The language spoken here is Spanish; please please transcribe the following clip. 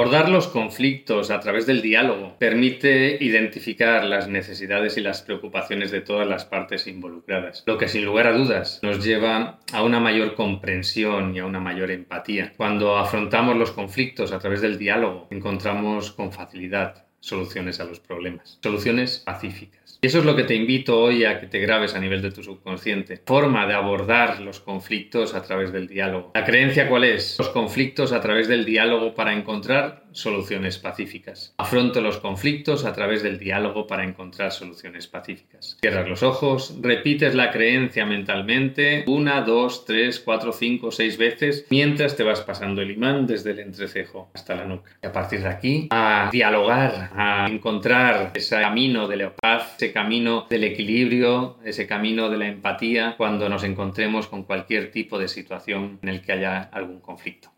Abordar los conflictos a través del diálogo permite identificar las necesidades y las preocupaciones de todas las partes involucradas, lo que sin lugar a dudas nos lleva a una mayor comprensión y a una mayor empatía. Cuando afrontamos los conflictos a través del diálogo, encontramos con facilidad soluciones a los problemas, soluciones pacíficas. Y eso es lo que te invito hoy a que te grabes a nivel de tu subconsciente. Forma de abordar los conflictos a través del diálogo. ¿La creencia cuál es? Los conflictos a través del diálogo para encontrar soluciones pacíficas. Afronto los conflictos a través del diálogo para encontrar soluciones pacíficas. Cierras los ojos, repites la creencia mentalmente una, dos, tres, cuatro, cinco, seis veces mientras te vas pasando el imán desde el entrecejo hasta la nuca. Y a partir de aquí, a dialogar, a encontrar ese camino de la paz, camino del equilibrio, ese camino de la empatía cuando nos encontremos con cualquier tipo de situación en el que haya algún conflicto.